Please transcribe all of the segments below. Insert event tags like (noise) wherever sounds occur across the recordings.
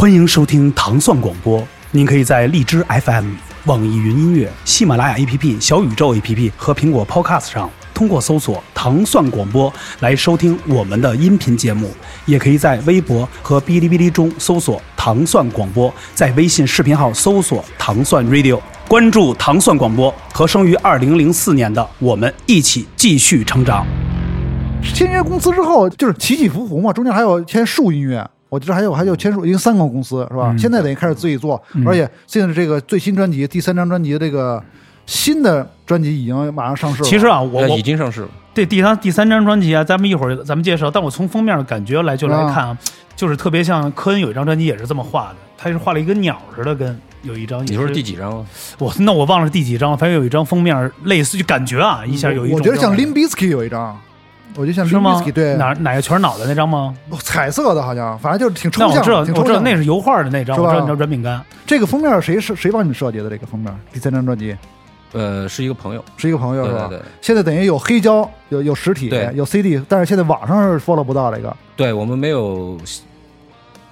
欢迎收听糖蒜广播。您可以在荔枝 FM、网易云音乐、喜马拉雅 APP、小宇宙 APP 和苹果 Podcast 上，通过搜索“糖蒜广播”来收听我们的音频节目。也可以在微博和哔哩哔哩中搜索“糖蒜广播”，在微信视频号搜索“糖蒜 Radio”，关注糖蒜广播，和生于2004年的我们一起继续成长。签约公司之后就是起起伏伏嘛，中间还有签树音乐，我记得还有还有签署，已经三个公司是吧？嗯现在等于开始自己做，嗯而且现在这个最新专辑第三张专辑的这个新的专辑已经马上上市了。其实啊，我已经上市了。对第三第三张专辑啊，咱们一会儿咱们介绍。但我从封面的感觉来就来看啊，就是特别像科恩有一张专辑也是这么画的，他是画了一个鸟似的，跟有一张。你说是第？几张啊？我那我忘了第几张了，反正有一张封面类似，就感觉啊，一下有一种我觉得像这 Lim 种 Biscuit 有一张，我觉得像是吗哪哪个全是脑袋那张吗？彩色的好像，反正就是挺抽象，那我知道，挺抽象。我知道那是油画的那张，是吧知道你知道软饼干。这个封面谁是谁帮你设计的？这个封面第三张专辑呃，是一个朋友。是一个朋友是吧？对对对，现在等于有黑胶，有有实体对，有 CD，但是现在网上是 follow 不到这个，对我们没有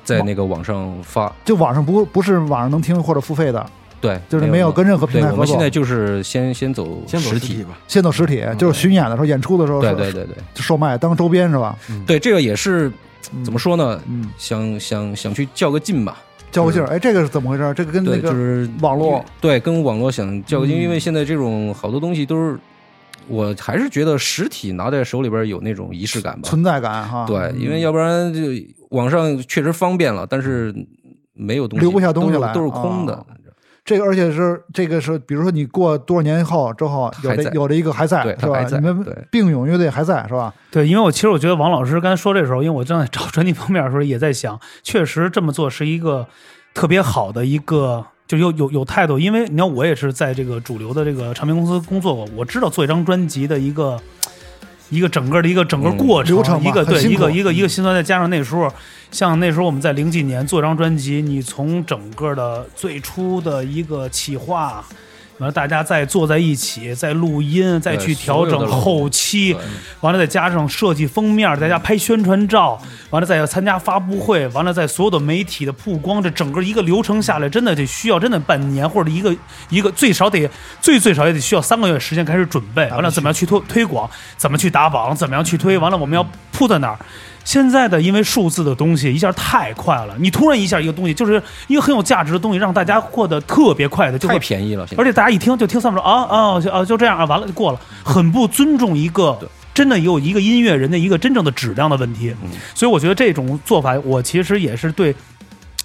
在那个网上发，就网上不不是网上能听或者付费的，对，就是没有跟任何平，台合作我们现在。就是先先走先走实体，吧。先走实体，就是巡演的时候、演出的时候，对对对对就售卖当周边是吧？对，这个也是嗯怎么？说呢？嗯，想想想去较个劲吧。较个劲儿。哎，这个是怎么回事？这个跟那个，就个是网络对，跟网络想较个劲，嗯因为现在这种好多东西都是，我还是觉得实体拿在手里边有那种仪式感吧。存在感哈。对，因为要不然就网上确实方便了，但是没有东西，留不下东西来都是都是空的啊。这个，而且是这个是，比如说你过多少年后之后，有的有的一个还在是吧还？在你们对并勇乐队还在是吧？对，因为我其实我觉得王老师刚才说这时候，因为我正在找专辑封面的时候，也在想，确实这么做是一个特别好的一个，就有有有态度。因为你看，我也是在这个主流的这个唱片公司工作过，我知道做一张专辑的一个一个整个的一个整个嗯过程，流程一个对一个一个一个心酸，再加上那时候，像那时候我们在零几年做张专辑，你从整个的最初的一个企划。完了，大家再坐在一起，再录音，再去调整后期，完了再加上设计封面，再加拍宣传照，完了再参加发布会，完了在所有的媒体的曝光，这整个一个流程下来，真的得需要真的半年或者一个一个最少得最最少也得需要三个月时间开始准备，完了怎么样去推推广，怎么去打榜，怎么样去推，完了我们要铺在哪儿。现在的因为数字的东西一下太快了，你突然一下一个东西就是一个很有价值的东西，让大家获得特别快的就会太便宜了，而且大家一听就听三分钟啊啊就啊就这样啊，完了就过了，很不尊重一个真的有一个音乐人的一个真正的质量的问题。嗯所以我觉得这种做法，我其实也是对。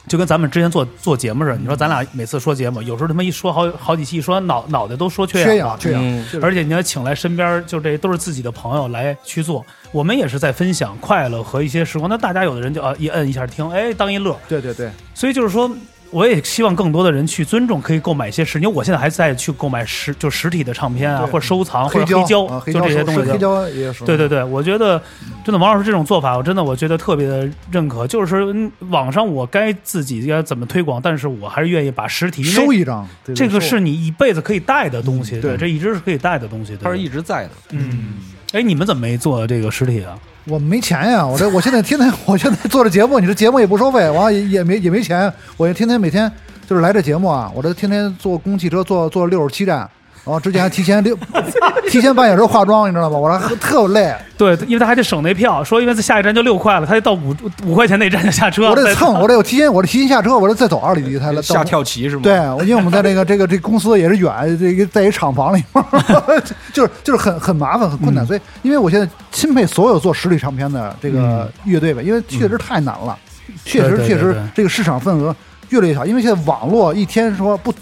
就跟咱们之前做做节目似的，你说咱俩每次说节目，有时候他妈一说好好几期，一说脑脑袋都说缺氧了，缺氧缺氧，嗯而且你要请来身边就这都是自己的朋友来去做，我们也是在分享快乐和一些时光。那大家有的人就啊一摁一下听，哎当一乐，对对对，所以就是说，我也希望更多的人去尊重，可以购买一些实。因为我现在还在去购买实就实体的唱片啊，或者收藏或者黑胶，啊，就这些东西。黑胶也是。对对对，我觉得真的王老师这种做法，我真的我觉得特别的认可。就是嗯网上我该自己该怎么推广，但是我还是愿意把实体，收一张，这个是你一辈子可以带的东西，对这一直是可以带的东西。它是一直在的。嗯，哎，你们怎么没做这个实体啊？我没钱呀，我这我现在天天 (laughs) 我现在做这节目，你这节目也不收费，完也也没也没钱，我天天每天就是来这节目啊，我这天天坐公共汽车坐坐六十七站，然后之前还提前六 (laughs) 提前半小时化妆，你知道吗？我这特累，对，因为他还得省那票，说因为在下一站就六块了，他得到五五块钱那站就下车。我得蹭，我得有提前我得提前下车，我得再走二里地才来下到。跳棋是吗？对，因为我们在这个这个这公司也是远，这个在一厂房里面，(laughs) 就是就是很很麻烦很困难，嗯所以因为我现在钦佩所有做实体唱片的这个乐队吧，因为确实太难了，确实确实这个市场份额越来越小，因为现在网络一天说不，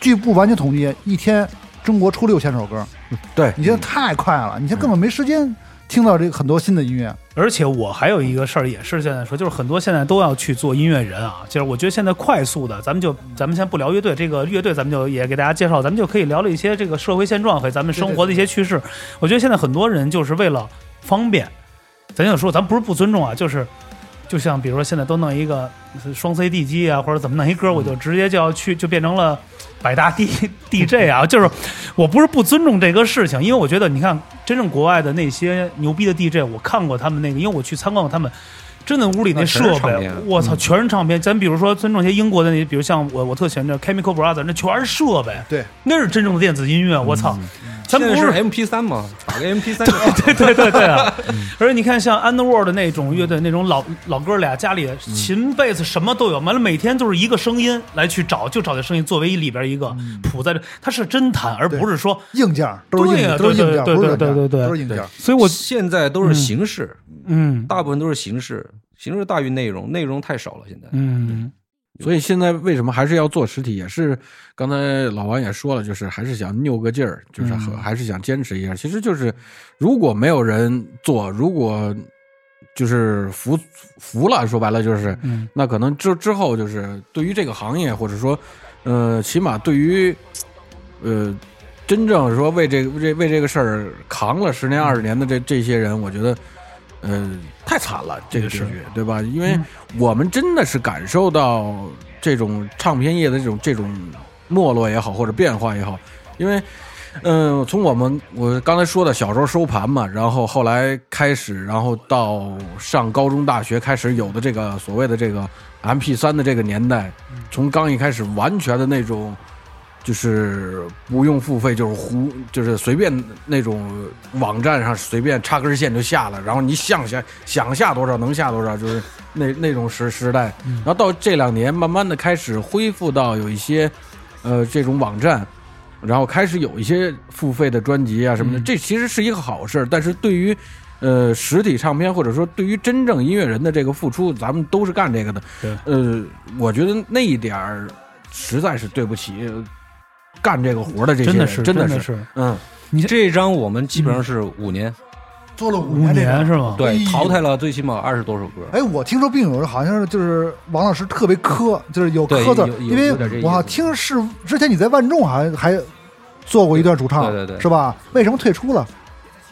据不完全统计，一天中国出六千首歌，对，你现在太快了，你现在根本没时间听到这个很多新的音乐。而且我还有一个事儿也是现在说，就是很多现在都要去做音乐人啊。就是我觉得现在快速的，咱们就咱们先不聊乐队，这个乐队咱们就也给大家介绍，咱们就可以聊了一些这个社会现状和咱们生活的一些趋势。我觉得现在很多人就是为了方便，咱就说咱不是不尊重啊，就是就像比如说现在都弄一个双 CD 机啊，或者怎么弄一歌，我就直接就要去就变成了百大 D DJ 啊，(laughs) 就是我不是不尊重这个事情，因为我觉得你看真正国外的那些牛逼的 DJ，我看过他们那个，因为我去参观过他们。真的屋里那设备我操，全是唱片。咱比如说尊重一些英国的那，比如像我我特喜欢这 Chemical Brothers，那全是设备，对，那是真正的电子音乐。我操，咱不是是 M P 三吗，打个 M P 三，对对对对啊！而且你看，像 Underworld 那种乐队，那种老老哥俩，家里琴、贝斯什么都有，完了每天就是一个声音来去找，就找这声音作为一里边一个谱在这，它是真弹，而不是说，硬件儿都是硬对呀都是硬件儿，对对对对对都是硬件儿。所以我现在都是形式，嗯大部分都是形式，形式大于内容，内容太少了。现在，嗯所以现在为什么还是要做实体？也是刚才老王也说了，就是还是想拗个劲儿，就是还是想坚持一下。其实就是如果没有人做，如果就是服服了，说白了就是，嗯那可能之之后就是对于这个行业，或者说，呃，起码对于呃真正说为这个为这为这个事儿扛了十年二十年的这这些人，我觉得。呃，太惨了，这个结是局，对吧？因为嗯我们真的是感受到这种唱片业的这种这种没落也好，或者变化也好，因为，嗯、从我们我刚才说的小时候收盘嘛，然后后来开始，然后到上高中、大学开始有的这个所谓的这个 M P 三的这个年代，从刚一开始完全的那种。就是不用付费，就是胡，就是随便那种网站上随便插根线就下了，然后你想下想下多少能下多少，就是那那种时时代。然后到这两年，慢慢的开始恢复到有一些，呃，这种网站，然后开始有一些付费的专辑啊什么的，嗯这其实是一个好事。但是对于呃实体唱片或者说对于真正音乐人的这个付出，咱们都是干这个的。对呃，我觉得那一点儿实在是对不起呃干这个活的这些人，真的是真是，的是嗯，你这一张我们基本上是五年，做了五五年。年是吗？对淘汰了最起码二十多首歌。哎，我听说病友好像是就是王老师特别磕，就是有对磕字因为我好像听是之前你在万众还还做过一段主唱，对对对是吧？为什么退出了？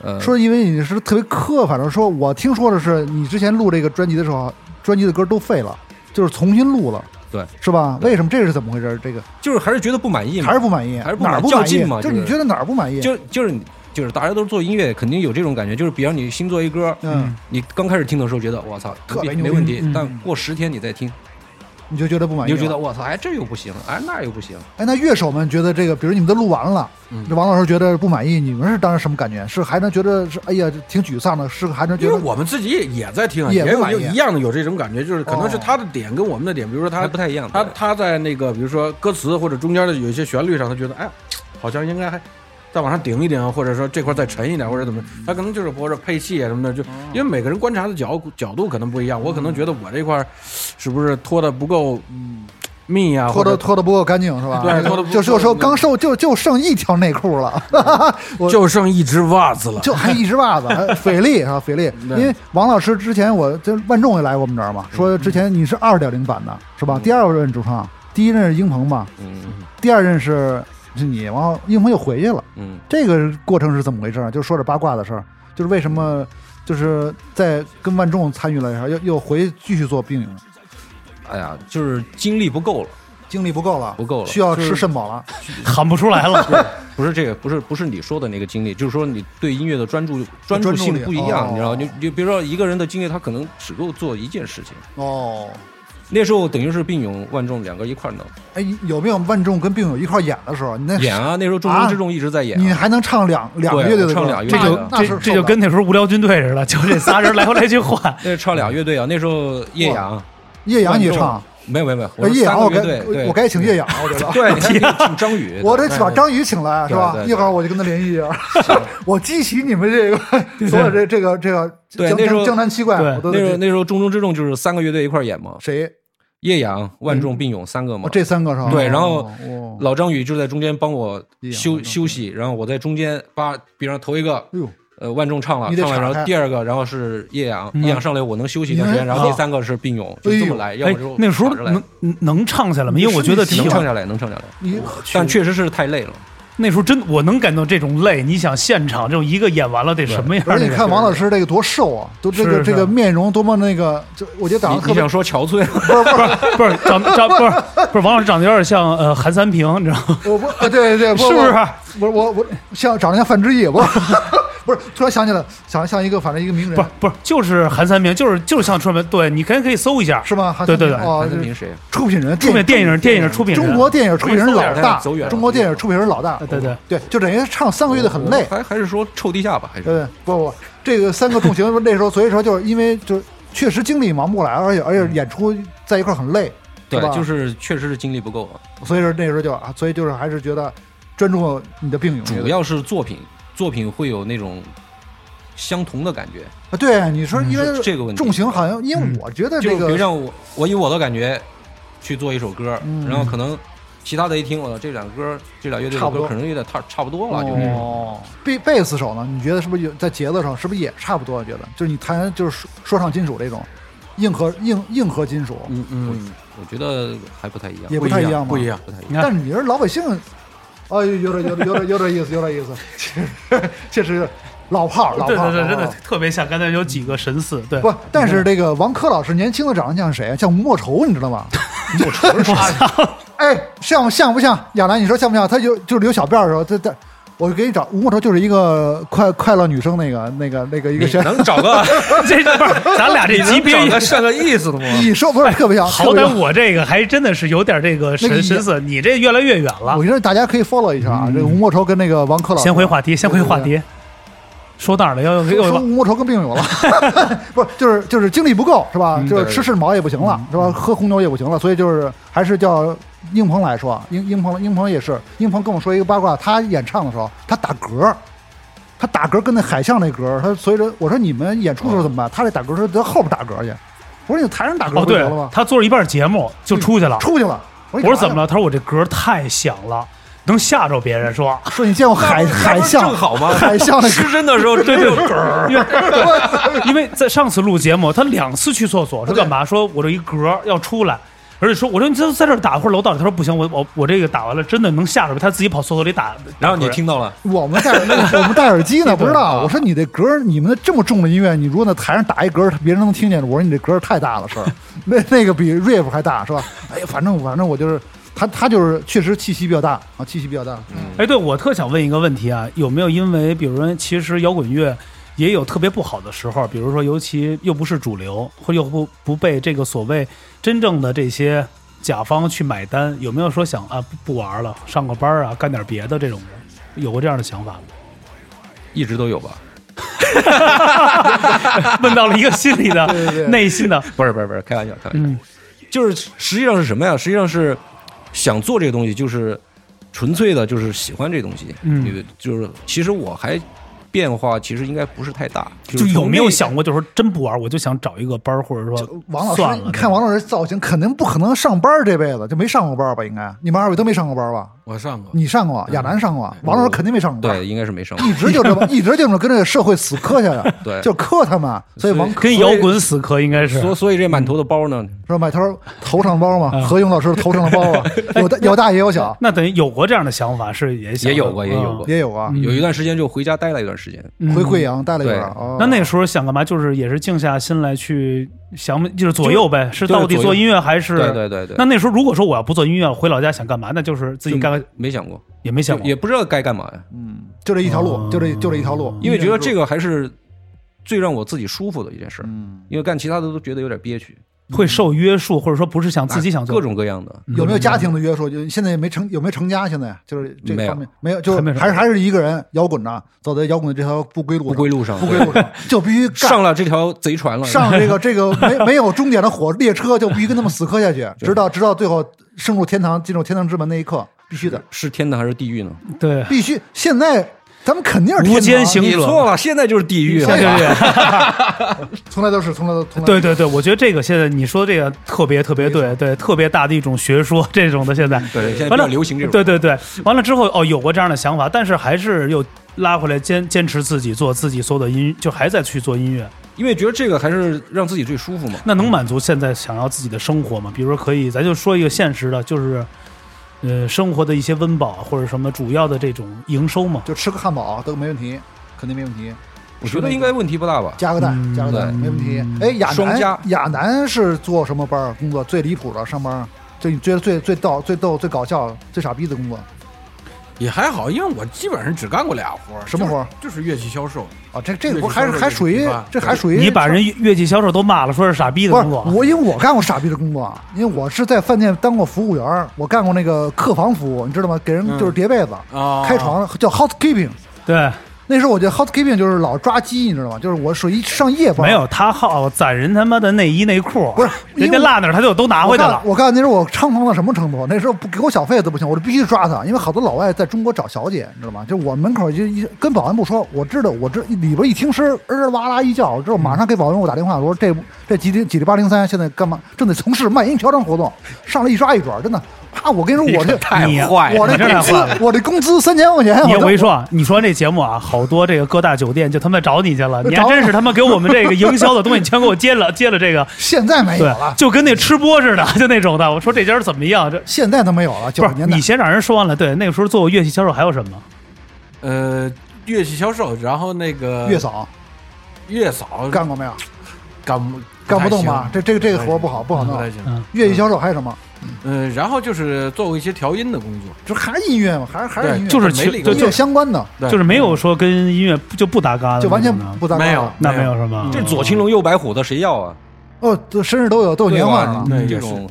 呃，说因为你是特别磕，反正说我听说的是你之前录这个专辑的时候，专辑的歌都废了，就是重新录了，对，是吧？为什么这个是怎么回事？这个就是还是觉得不满意嘛，还是不满意，还是不满哪儿不满意较劲？嘛就是你觉得哪儿不满意？就就是就是大家都是做音乐，肯定有这种感觉。就是比方你新做一歌，嗯，你刚开始听的时候觉得我操特别没问题嗯，但过十天你再听，你就觉得不满意，你就觉得我操，哎这又不行，哎那又不行。哎，那乐手们觉得这个，比如你们都录完了，嗯。这王老师觉得不满意，你们是当时什么感觉？是还能觉得是哎呀挺沮丧的，是还能觉得因为我们自己也也在听啊，也有一样的有这种感觉，就是可能是哦他的点跟我们的点，比如说他还不太一样，他他在那个比如说歌词或者中间的有一些旋律上，他觉得哎，好像应该还再往上顶一顶，或者说这块再沉一点，或者怎么，他可能就是或者配器啊什么的，就因为每个人观察的角角度可能不一样，我可能觉得我这块儿是不是拖的不够嗯密啊，拖的或者拖的不够干净是吧？对拖得不就就说够刚收就就剩一条内裤了，(laughs) 就剩一只袜子了，就还一只袜子，还 (laughs) 斐力啊斐力，因为王老师之前我这万众也来过我们这儿嘛，说之前你是二点零版的是吧？嗯第二任主创，第一任是英鹏嘛，嗯第二任是是你，然后英鹏又回去了。嗯，这个过程是怎么回事儿？就说点八卦的事儿，就是为什么就是在跟万众参与了以后，又又回继续做病友，哎呀，就是精力不够了，精力不够了，不够了需要吃肾宝了。(laughs) 喊不出来了。(laughs) 不是这个，不是不是你说的那个精力，就是说你对音乐的专注专注性不一样，你知道？哦你你比如说一个人的精力，他可能只够做一件事情。哦，那时候等于是病勇万众两个一块儿弄。哎，有没有万众跟病勇一块儿演的时候？你那演啊，那时候重中之重一直在演啊、你还能唱两两个乐队的歌，唱两乐这就队那是这这就跟那时候无聊军队似的，就这仨人来回来去换。(laughs) 那是唱俩乐队啊，那时候叶阳。叶阳你唱，没有没有没有，叶阳我该我该请叶阳，我觉得。对，请张宇，(laughs) 我得对把张宇请来，是吧？一会儿我就跟他联系一下，(laughs) 我激起你们这个 (laughs) 所有这这个这个江对那时候江江南七怪，那时候那时候重中之重就是三个乐队一块儿演嘛，谁？叶阳、万众、并勇三个嘛。哦，。这三个是吧？对然后哦，老张宇就在中间帮我休休息，然后我在中间把比方头一个哎呦，呃万众唱了，唱了，然后第二个然后是叶阳，嗯叶阳上来我能休息一段时间，然后第啊三个是并勇，就这么来，要哎不就，那时候能能唱下来吗？因为我觉得能唱下来，能唱下来，你但确实是太累了。那时候真我能感到这种累。你想现场这种一个演完了得什么样？而且你看王老师这个多瘦啊，都这个这个面容多么那个，就我觉得长得特别你你想说憔悴？不 (laughs) 是不是，不是长长不是不是王老师长得有点像呃韩三平，你知道吗？我不啊对对，是不是？不是我我我像长得像范志毅，不是不是，突然想起来，想像一个反正一个名人，不是不是，就是韩三明，就是就是像春明，对，你可以可以搜一下，是吗？对对对。哦韩，三明谁啊？出品人，出品电影电影出品人。中国电影出品人老大走远，中国电影出品人老大，对对对，就等于唱三个月的很累，还还是说臭地下吧？还是。对对，不不，这个三个重型 (laughs) 那时候，所以说就是因为就是确实精力忙不过来，而且而且演出在一块很累，对吧，就是确实是精力不够。啊。所以说那时候就啊，所以就是还是觉得专注你的病友，主要是作品，作品会有那种相同的感觉。啊，对，你说因为这个问题重型好像，因为嗯我觉得这个比如像我，我以我的感觉去做一首歌，嗯然后可能其他的一听，我这两歌，这俩乐队差不多的歌可能有点差差不多了，就那种。哦，贝贝斯手呢？你觉得是不是有在节奏上是不是也差不多？我觉得就是你弹就是说说唱金属这种硬核硬硬核金属，嗯嗯，我觉得还不太一样，也不太一样嘛不一样。不太一样。但是你是老百姓，哎，有点有点有点有点意思，有点意思，确实其实老炮儿老炮儿，对对对，真的特别像刚才有几个神似，对，不，但是这个王珂老师年轻的长得像谁？像吴莫愁，你知道吗？(laughs) 莫愁是啥？哎，像像不像？亚楠，你说像不像？他就就是留小辫儿的时候，他他，我给你找吴莫愁，就是一个快快乐女生那个那个那个一个？能找个 (laughs) 这不是咱俩这级别找个 (laughs) 算个意思的吗？你说不是特别像？好歹我这个还真的是有点这个神神似，你这越来越远了我。觉得大家可以 follow 一下啊，这个吴莫愁跟那个王珂老师。先回话题，先回话题。说哪儿了？要要说说要吴莫愁跟病友了，(laughs) 不是就是就是精力不够是吧？嗯就是吃肾毛也不行了是吧？喝红牛也不行了，所以就是还是叫英鹏来说，英英鹏英鹏也是，英鹏跟我说一个八卦，他演唱的时候他打嗝。他打嗝跟那海象那嗝，他所以说我说你们演出的时候怎么办？他这打嗝是在后边打嗝去，我说你台上打嗝不就得了吗？，他做了一半节目就出去了。出去了。我我说怎么了？他说我这嗝太响了，能吓着别人。说说你见过海海象正好吗？海象失真的时候真有 (laughs) 嗝儿。因为因为在上次录节目，他两次去厕所说干嘛？说我这一嗝要出来，而且说我说你这在这儿打会儿楼道里，他说不行，我我我这个打完了真的能吓着他自己跑厕所里打。然后你听到了，我们戴我们戴耳机呢，不知道。啊 (laughs) 我说你这嗝，你们这么重的音乐，你如果在台上打一嗝，别人能听见。我说你这嗝太大了，是吧？那那个比 riff 还大，是吧？哎呀，反正反正我就是他，他就是确实气息比较大啊，气息比较大。哎，对我特想问一个问题啊，有没有因为比如说，其实摇滚乐也有特别不好的时候，比如说，尤其又不是主流，或又不不被这个所谓真正的这些甲方去买单，有没有说想啊不不玩了，上个班啊，干点别的这种的？有过这样的想法吗？一直都有吧？(laughs) 问到了一个心里的对对对内心的，不是不是不是，开玩笑开玩笑。嗯就是实际上是什么呀？实际上是想做这个东西，就是纯粹的，就是喜欢这东西。嗯对，就是其实我还变化其实应该不是太大。就是有没有想过，就是说真不玩，我就想找一个班儿，或者说王老师你看王老师造型，肯定不可能上班这辈子就没上过班吧？应该你们二位都没上过班吧？我上过，你上过，亚楠上过，王老师肯定没上过。对，应该是没上过。一直就这么，(laughs) 一直就这么跟这个社会死磕下来，(laughs) 对。就磕他们，所以王跟摇滚死磕应该是。所所以这满头的包呢，说满头头上包嘛，嗯。何勇老师头上的包啊，(laughs) 有大有大也有小，那等于有过这样的想法，是也也有过也有嗯。过。也有啊。有一段时间就回家待了一段时间。嗯。回贵阳待了一会儿对。哦。那那个时候想干嘛？就是也是静下心来去想，就是左右呗，是到底做音乐还是？对对对对，那那时候如果说我要不做音乐，回老家想干嘛？那就是自己干个，没想过，也没想过。也不知道该干嘛呀。嗯，就这一条路哦，就这就这一条路，因为觉得这个还是最让我自己舒服的一件事，嗯，因为干其他的都觉得有点憋屈，会受约束，或者说不是想自己想做各种各样的。有没有家庭的约束？就现在也没成，有没有成家？现在？就是这没有方面没有，就还没有还是还是一个人摇滚着，走在摇滚的这条不归路上，不归路上，不归路上，(laughs) 就必须干。上了这条贼船了，上这个这个没 (laughs) 没有终点的火列车，就必须跟他们死磕下去，直到直到最后升入天堂，进入天堂之门那一刻，必须的，是天堂还是地狱呢？对，必须。现在咱们肯定是无间行者你错了，现在就是地狱。(laughs) 对对对 (laughs) 从来都是，从来都从来对对对，我觉得这个现在你说这个特别特别对对，特别大的一种学说，这种的现在。对，现在比较流行这种。对对对，完了之后哦，有过这样的想法，但是还是又拉回来坚坚持自己做自己所有的音，就还在去做音乐。因为觉得这个还是让自己最舒服嘛。那能满足现在想要自己的生活吗？比如说可以，咱就说一个现实的，就是呃生活的一些温饱或者什么主要的这种营收嘛。就吃个汉堡都没问题，肯定没问题。我觉得应该问题不大吧。加个蛋，嗯加个蛋对没问题。哎，亚男，亚男是做什么班儿？工作最离谱的上班儿，就你觉得最最逗、最逗、最搞笑、最傻逼的工作？也还好，因为我基本上只干过俩活儿，什么活儿就是？就是乐器销售。啊，这这个不还是还属于这还属于你把人乐器销售都骂了，说是傻逼的不是工作。我，因为我干过傻逼的工作，因为我是在饭店当过服务员，我干过那个客房服务，你知道吗？给人嗯就是叠被子、啊，开床，叫 housekeeping。对，那时候我觉得 housekeeping 就是老抓鸡，你知道吗？就是我属于上夜班。没有他好攒人他妈的内衣内裤，不是人家落那儿他就都拿回来了。我告诉你，那时候我猖狂到什么程度？那时候不给我小费都不行，我就必须抓他，因为好多老外在中国找小姐，你知道吗？就我门口就一跟保安部说，我知道，我这里边一听声儿哇啦一叫，我知道马上给保安部打电话，我说这这几里几里八零三现在干嘛？正在从事卖淫嫖娼活动，上来一抓一准，真的啊！我跟你说，我这太坏了，我这太工资坏了，我这工资三千块钱，你我跟你说啊，你说这节目啊，好多这个各大酒店就他妈找你去了，你还真是他妈给我们这个营销的东西全给我接了接了这个，(laughs) 现在没有了，，就跟那吃播似的，就那种的。我说这家怎么样？这现在都没有了，九不是十年代你先让人说完了。对，那个时候做过乐器销售还有什么？呃，乐器销售，然后那个月嫂月嫂干过没有？干不干不动吧？这这个这个活儿不好不好弄。不太行。嗯，乐器销售还有什么？嗯，然后就是做过一些调音的工作，就还是音乐嘛，还是还是音乐，就是没理过其就就音乐相关的，就是没有说跟音乐就不搭嘎的，就完全不搭嘎没有那没有什么。嗯这左青龙右白虎的谁要啊？哦，这身上都有都有年画这种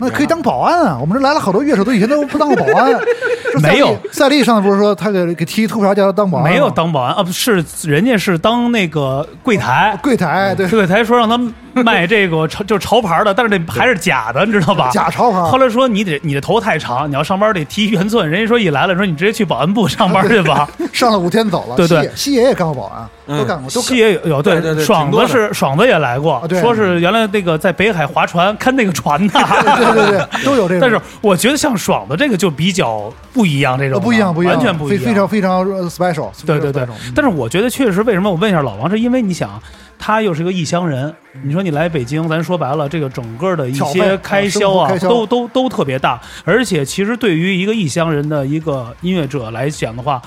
那可以当保安啊。我们这来了好多乐手，都以前都不当过保安。(laughs) 没有赛丽上次不是说他给给踢秃瓢叫他当保安，没有当保安啊，不是人家是当那个柜台，柜台，对，柜台说让他 (laughs) 卖这个潮就是潮牌的，但是这还是假的，你知道吧？假潮牌。后来说你得你的头太长，你要上班得提圆寸。人家说一来了，说你直接去保安部上班去吧。(laughs) 上了五天走了。对对西野西野也干过保安，嗯都干过，都西爷有有对对对爽子是爽子也来过啊，说是原来那个在北海划船看那个船的。对对对，(laughs) 都有这个。但是我觉得像爽子这个就比较不一样，这种不一样，不一样，完全不一样，非非常非常呃 special。对对对但是我觉得确实，为什么我问一下老王，是因为你想，他又是个异乡人，你说你来北京，咱说白了，这个整个的一些开销啊都都都特别大，而且其实对于一个异乡人的一个音乐者来讲的话。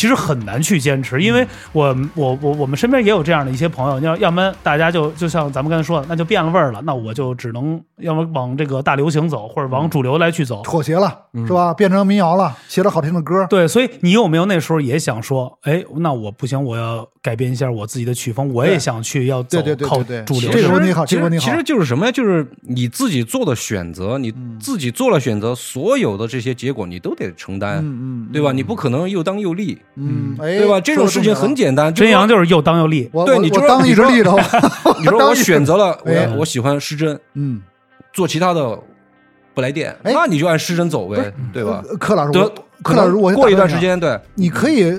其实很难去坚持，因为我我我我们身边也有这样的一些朋友，要要么大家就就像咱们刚才说的，那就变了味儿了，那我就只能要么往这个大流行走，或者往主流来去走。妥协了，嗯是吧？变成民谣了，写了好听的歌。对，所以你有没有那时候也想说，哎，那我不行，我要改变一下我自己的曲风，我也想去要走对对对靠对对主流这个的问题好其这个问题好其实就是什么呀？就是你自己做的选择，你自己做了选择，所有的这些结果你都得承担，嗯嗯，对吧？你不可能又当又立，嗯，哎，对吧？这种事情很简单，真阳就是又当又立，我对你就当一直立着，(laughs) 你说我选择了，我哎我喜欢失真，嗯，做其他的不来电，哎那你就按失真走呗，对吧？呃柯老师，柯老师，我过一段时间，对，你，可以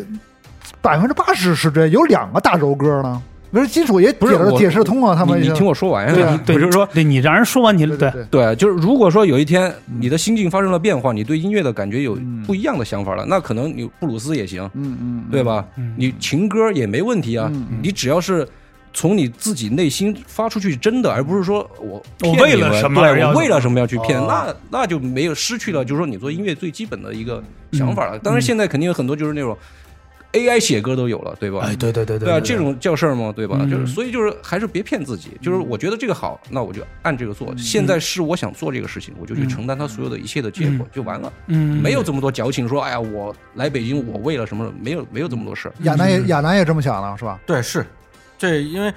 百分之八十失真，有两个大柔歌呢，不是金属也不是解释解释通啊，他们你你听我说完，对啊。对，我就是说，对你让人说完你对对对。对，就是如果说有一天你的心境发生了变化，你对音乐的感觉有不一样的想法了，那可能你布鲁斯也行，嗯嗯，对吧？嗯。你情歌也没问题啊，你只要是。从你自己内心发出去真的，而不是说我我骗你们为了什么我为了什么要去骗，哦那那就没有失去了，就是说你做音乐最基本的一个想法了。嗯。当然，现在肯定有很多就是那种 AI 写歌都有了，对吧？哎，对对对对对啊，这种叫事儿吗？对吧？嗯就是所以就是还是别骗自己，就是我觉得这个好，那我就按这个嗯做。现在是我想做这个事情，我就去承担它所有的一切的结果就完了，嗯，没有这么多矫情说，哎呀，我来北京，我为了什么？没有没有这么多事儿。亚楠也亚楠也这么想了，是吧？对，是这，因为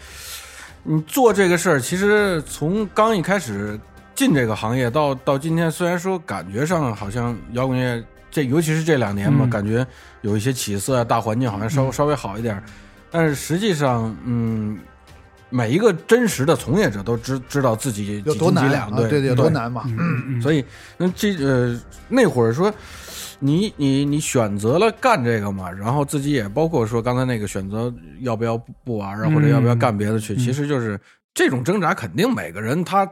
你做这个事儿，其实从刚一开始进这个行业到到今天，虽然说感觉上好像摇滚乐这，尤其是这两年嘛，嗯感觉有一些起色，大环境好像稍、稍微好一点儿，但是实际上，嗯。每一个真实的从业者都知知道自己几有多难啊？对对，有多难嘛？嗯嗯所以，那这呃那会儿说，你你你选择了干这个嘛，然后自己也包括说刚才那个选择要不要不不玩啊，或者要不要干别的去，嗯其实就是这种挣扎，肯定每个人他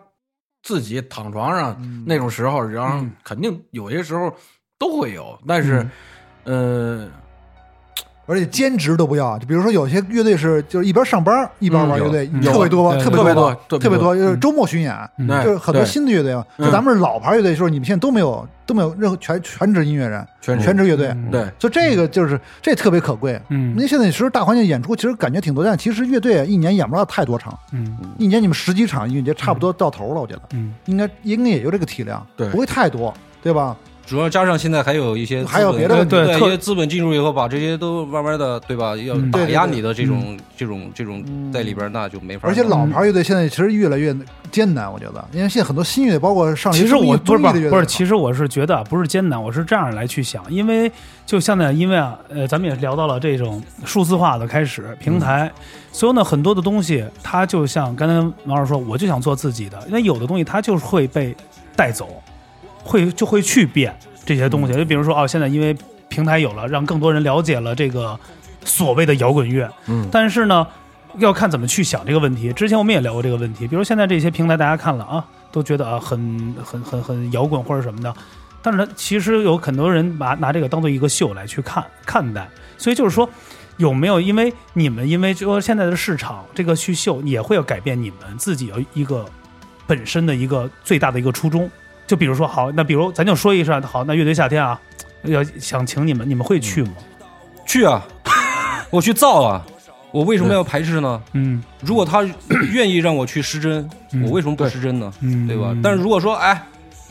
自己躺床上那种时候，然后嗯肯定有些时候都会有，但是，呃。而且兼职都不要，就比如说有些乐队是就是一边上班一边玩乐队，嗯特别多，有特别特别多，特别多，就是嗯周末巡演，嗯就是很多对新的乐队嘛。嗯就咱们是老牌乐队，就是你们现在都没有都没有任何全全职音乐人，全职。全职乐队，嗯对，就这个就是这特别可贵。嗯。那现在其实大环境演出其实感觉挺多，但其实乐队一年演不了太多场，嗯。一年你们十几场音乐节差不多到头了，我觉得。嗯。应该应该也就这个体量，对。不会太多，对吧？主要加上现在还有一些资本还有别的对一些资本进入以后，把这些都慢慢的对吧？要嗯打压你的这种这种这种在里边，那就没法。而且老牌乐队现在其实越来越艰难，我觉得，因为现在很多新乐队，包括上其实我不是不是不是，其实实我是觉得啊，不是艰难，我是这样来去想，因为就现在，因为啊，呃，咱们也聊到了这种数字化的开始平台，所以呢，很多的东西，它就像刚才王老师说，我就想做自己的，因为有的东西它就是会被带走，会就会去变这些东西，就比如说哦，现在因为平台有了，让更多人了解了这个所谓的摇滚乐，嗯但是呢，要看怎么去想这个问题。之前我们也聊过这个问题，比如现在这些平台，大家看了啊，都觉得啊很很很很摇滚或者什么的，但是呢，其实有很多人把拿这个当做一个秀来去看看待，所以就是说。有没有因为你们因为说现在的市场这个去秀也会要改变你们自己的一个本身的一个最大的一个初衷？就比如说好，那比如咱就说一声好，那乐队夏天啊，要想请你们，你们会去吗？去啊，(laughs) 我去造啊，我为什么要排斥呢？嗯如果他愿意让我去失真，嗯我为什么不失真呢？嗯，对吧？但是如果说哎，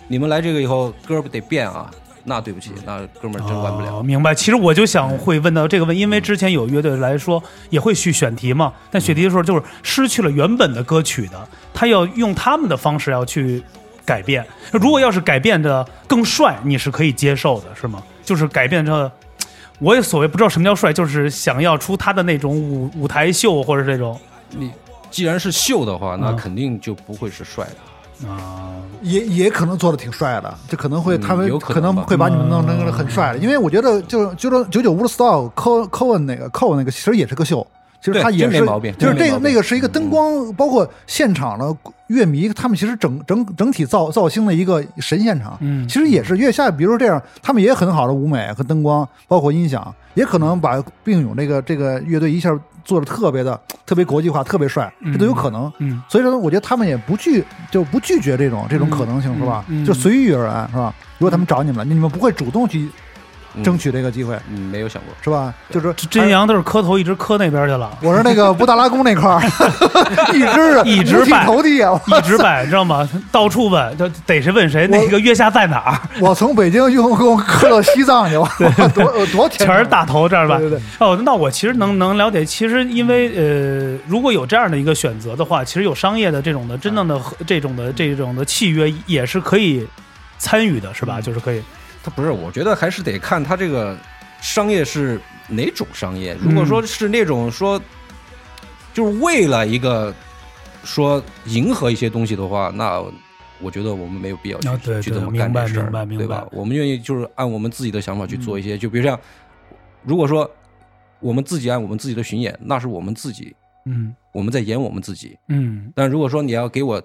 你们来这个以后歌不得变啊，那对不起，那哥们儿真玩不了。哦明白。其实我就想会问到这个问，因为之前有乐队来说也会去选题嘛，但选题的时候就是失去了原本的歌曲的，他要用他们的方式要去改变。如果要是改变的更帅，你是可以接受的，是吗？就是改变这。我也所谓不知道什么叫帅，就是想要出他的那种舞舞台秀或者这种你既然是秀的话，那嗯肯定就不会是帅的。啊，也也可能做的挺帅的，就可能会嗯他们有可能吧会把你们弄成很帅的，因为我觉得就就说九九 Woodstock 科科文那个科文那个其实也是个秀。其实对他也是没毛病就是这个那个是一个灯光，包括现场的乐迷，他们其实整整整体造造星的一个神现场。嗯其实也是月下，比如说这样，他们也很好的舞美和灯光，包括音响，也可能把并勇这个这个乐队一下做的特别的特别国际化，特别帅，这都有可能。嗯所以说，我觉得他们也不拒就不拒绝这种这种可能性，嗯是吧？嗯就随遇而安，是吧？如果他们找你们了，你们不会主动去嗯争取这个机会，嗯，没有想过。是吧？就是这真阳都是磕头一直磕那边去了。我说那个布达拉宫那块儿，(laughs) 一直啊一直拜投地啊！一直摆，知道吗？到处问，就逮谁问谁。那个月下在哪儿？我从北京用用磕到西藏去，我多多天全是大头这儿吧？对对对哦，那我其实能能了解，其实因为呃，如果有这样的一个选择的话，其实有商业的这种的真正的和这种的这种的契约也是可以参与的，是吧？就是可以，他不是，我觉得还是得看他这个商业是哪种商业。如果说是那种说，就是为了一个说迎合一些东西的话，那我觉得我们没有必要去、去这么干这事儿，对吧？我们愿意就是按我们自己的想法去做一些，就比如像，如果说我们自己按我们自己的巡演，那是我们自己嗯我们在演我们自己。嗯但如果说你要给我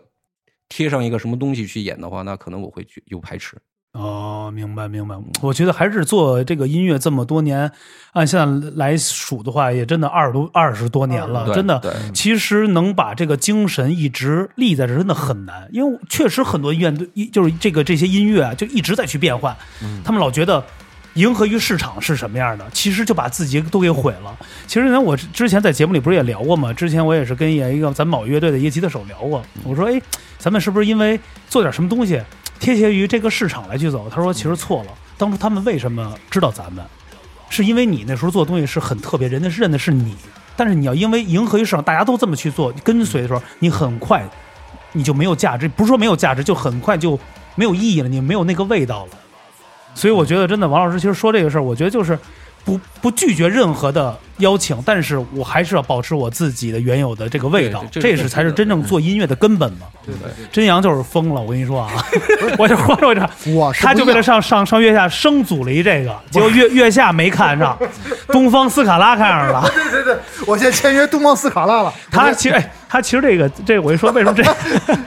贴上一个什么东西去演的话，那可能我会去有排斥。哦，明白明白。我觉得还是做这个音乐这么多年，按现在来数的话，也真的二十多二十多年了，对真的。其实能把这个精神一直立在这，真的很难，因为确实很多音乐队，就是这个这些音乐啊，就一直在去变换，他们老觉得。迎合于市场是什么样的，其实就把自己都给毁了。其实呢，我之前在节目里不是也聊过吗？之前我也是跟一个咱某乐队的一个吉他手聊过，我说，哎，咱们是不是因为做点什么东西贴切于这个市场来去走？他说，其实错了。当初他们为什么知道咱们，是因为你那时候做东西是很特别，人家认的是你。但是你要因为迎合于市场，大家都这么去做，跟随的时候，你很快你就没有价值，不是说没有价值，就很快就没有意义了，你没有那个味道了。所以我觉得真的，王老师其实说这个事儿，我觉得就是不不拒绝任何的邀请，但是我还是要保持我自己的原有的这个味道，对这是才是真正做音乐的根本嘛。对对，真阳就是疯了，我跟你说啊，(laughs) 我就说这，我是他就为了上上上月下生组了一这个，(laughs) 结果月月下没看上，(laughs) 东方斯卡拉看上了。对对对，我现在签约东方斯卡拉了。他其实哎，他其实这个这个，我一说为什么这，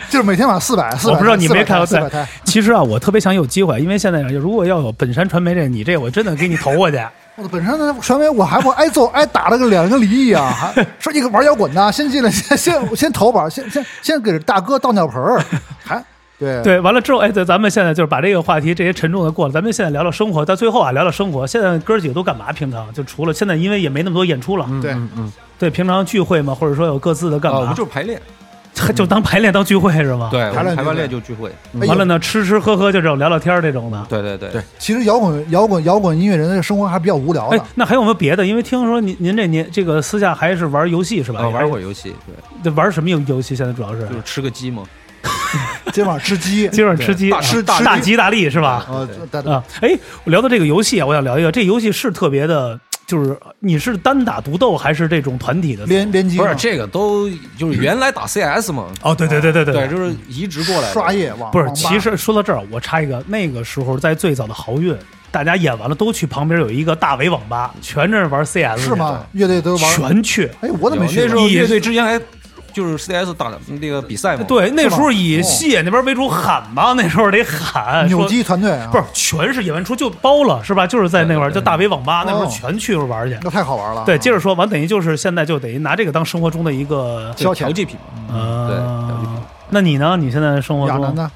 就是每天晚上四百，我不知道你没看过四百台，其实啊，我特别想有机会，因为现在如果要有本山传媒这，你这我真的给你投过去。我本身呢，传媒我还不挨揍，挨打了个两个离异啊！还 (laughs) 说你个玩摇滚的，先进来先先先投吧，先先先给大哥倒尿盆儿，(laughs) 还对对，完了之后，哎，对，咱们现在就是把这个话题这些沉重的过了，咱们现在聊聊生活，到最后啊，聊聊生活。现在哥几个都干嘛？平常就除了现在，因为也没那么多演出了，对嗯嗯，对，平常聚会嘛，或者说有各自的干啊，我嘛们？就是排练，(laughs) 就当排练当聚会是吗？。对，排练排完练就聚会。哎完了呢，吃吃喝喝就这种聊聊天儿这种的。对对对对其实摇滚摇滚摇滚音乐人的生活还比较无聊哎的，，那还有没有别的？因为听说您您这年这个私下还是玩游戏是吧？呃，玩会儿。游戏，对，这玩什么游游戏？现在主要是就是吃个鸡嘛。(laughs) 今晚吃鸡，(laughs) 今晚吃鸡，大吃大吃大吉大利是吧？呃，大啊，哎，我聊到这个游戏啊，我想聊一个，这游戏是特别的，就是你是单打独斗还是这种团体的？联联机不是这个都就是原来打 CS 嘛，哦，对对对对对，对就是移植过来。刷夜网不是，其实说到这儿，我插一个，那个时候在最早的豪运，大家演完了都去旁边有一个大伟网吧，全是玩 CS 是吗？乐队都去？玩，全去。哎，我怎么没去那时候以乐队之前还就是 CS 打那个比赛嘛。对，那时候以哦西野那边为主喊嘛，那时候得喊扭说机团队啊，不是，全是演完出就包了，是吧？就是在那块儿，就大北网吧那会儿哦全去玩去。那太好玩了。对，接着说完，等于就是现在就等于拿这个当生活中的一个消遣调剂品嘛。那你呢？你现在生活中呢？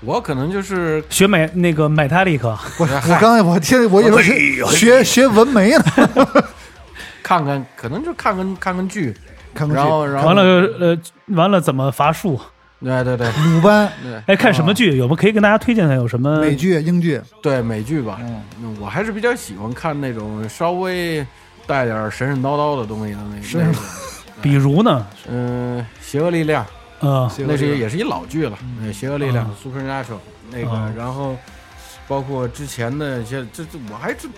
我可能就是学美那个美泰利克，我我刚才我听我以为学学学文媒呢，(laughs) 看看，可能就看看看看剧，看看然后然后完了呃，完了怎么伐树？对对对鲁班 (laughs) 对哎，看什么剧？有没有可以跟大家推荐的？有什么？美剧、英剧，对美剧吧，我还是比较喜欢看那种稍微带点神神叨叨的东西的那神那个，(laughs) 比如呢？嗯，邪恶力量，嗯，那是也是一老剧了，嗯，邪恶力量嗯 Supernatural 那个嗯，然后包括之前的一些，这这我还是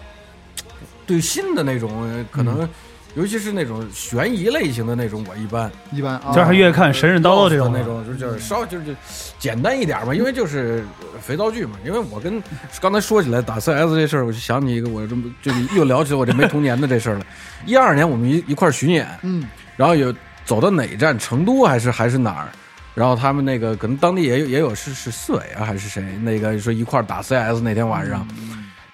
对新的那种呃可能，尤其是那种悬疑类型的那种，我一般一般啊，就是还越看神神叨叨这种那种，就就是稍就是就简单一点嘛，因为就是肥皂剧嘛。因为我跟刚才说起来打 CS 这事儿，我就想起一个，我这么就又聊起我这没童年的这事儿了。(laughs) 一二年我们一一块儿巡演，嗯，然后有走到哪一站，成都还是还是哪儿？然后他们那个可能当地也有也有是是四伟啊还是谁？那个说一块儿打 CS 那天晚上，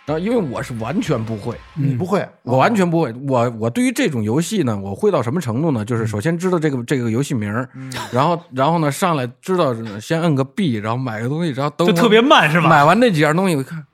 然后因为我是完全不会，你不会，我完全不会。我我对于这种游戏呢，我会到什么程度呢？嗯就是首先知道这个这个游戏名儿，然后然后呢上来知道先摁个 B，然后买个东西，然后等我就特别慢是吧？买完那几样东西，我一看。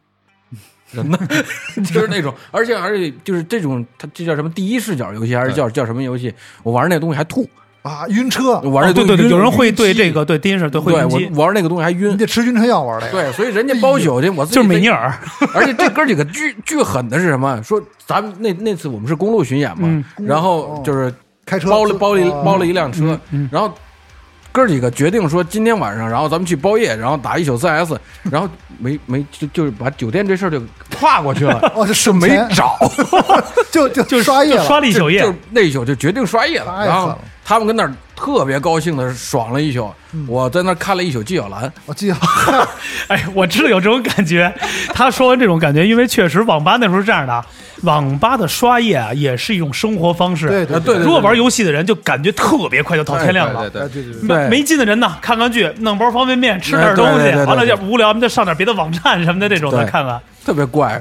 人呢？(laughs) 就是那种，而且而且就是这种，它这叫什么第一视角游戏，还是叫叫什么游戏？我玩那东西还吐，啊，晕车，玩这哦对对对，东西晕有人会对晕机。这个对第一是对会晕机，我玩那个东西还晕。你，得吃晕车药玩的呀。对，所以人家包宿去，我自己就是美尼尔，(laughs) 而且这哥几个巨巨狠的是什么？说咱们那那次我们是公路巡演嘛，嗯。然后就是开车包了包了包了一辆车，嗯。然后哥几个决定说今天晚上，然后咱们去包夜，然后打一宿 CS，然后没没就就是把酒店这事儿就跨过去了，(laughs) 哦，这省没钱找，就就 (laughs) 就刷夜刷了一宿夜就，那一宿就决定刷夜了，然后他们跟那儿特别高兴的爽了一宿，我在那儿看了一宿纪晓岚，我记得哎，我知道有这种感觉。他说完这种感觉，因为确实网吧那时候是这样的啊，网吧的刷夜啊也是一种生活方式。对对啊对对如果玩游戏的人就感觉特别快就到天亮了。对对对，哎对对。对，对。没劲的人呢，看看剧，弄包方便面，吃点东西，完了对要无聊，我们就上点别的网站什么的这种的看看。特别怪，